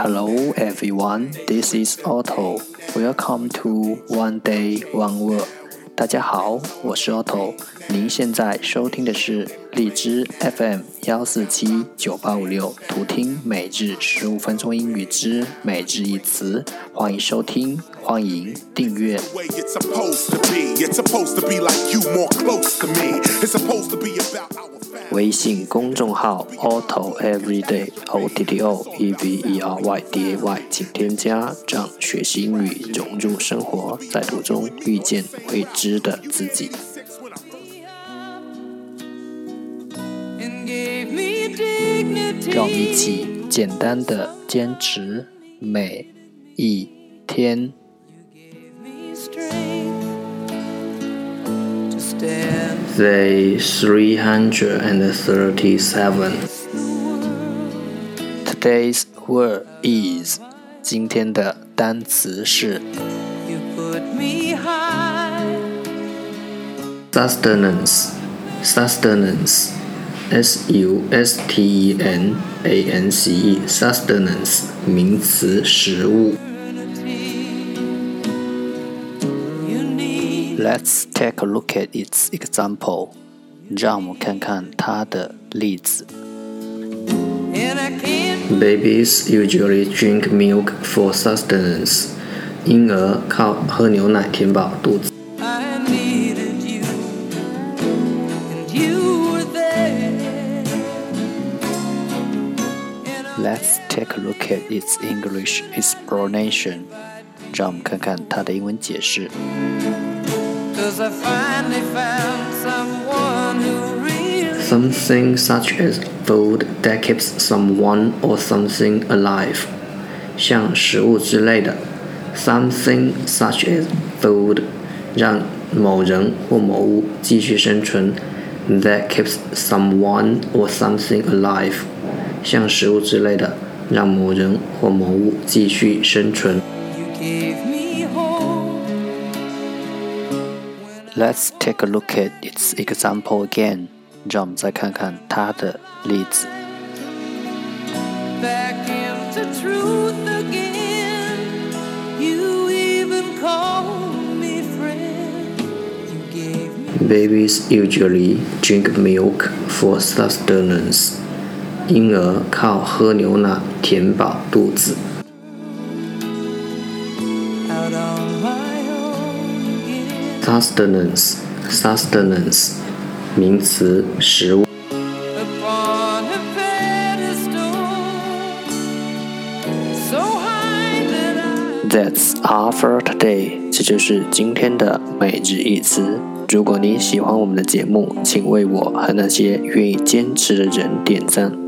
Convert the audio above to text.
Hello everyone, this is Otto. Welcome to One Day One Word. 大家好，我是 Otto。您现在收听的是荔枝 FM 幺四七九八五六，图听每日十五分钟英语之每日一词。欢迎收听，欢迎订阅。微信公众号 Otto Everyday O T T O E V E R Y D A Y，请添加，让学习英语融入生活，在途中遇见未知的自己。让我们一起简单的坚持每一天。Day 337 Today's word is 今天的单词是 sustenance sustenance S U S T E N A N C E sustenance 名词食物。Let's take a look at its example. 让我们看看它的例子。Babies usually drink milk for sustenance. 婴儿靠喝牛奶填饱肚子。 Let's take a look at its English explanation. 让我们看看它的英文解释。Something such as food that keeps someone or something alive，像食物之类的。Something such as food，让某人或某物继续生存。That keeps someone or something alive， 像食物之类的，让某人或某物继续生存。Let's take a look at its example again. 让我们再看看它的例子。Babies usually drink milk for sustenance. 婴儿靠喝牛奶填饱肚子。sustenance sustenance 名词食物。That's all for today。这就是今天的每日一词。如果你喜欢我们的节目，请为我和那些愿意坚持的人点赞。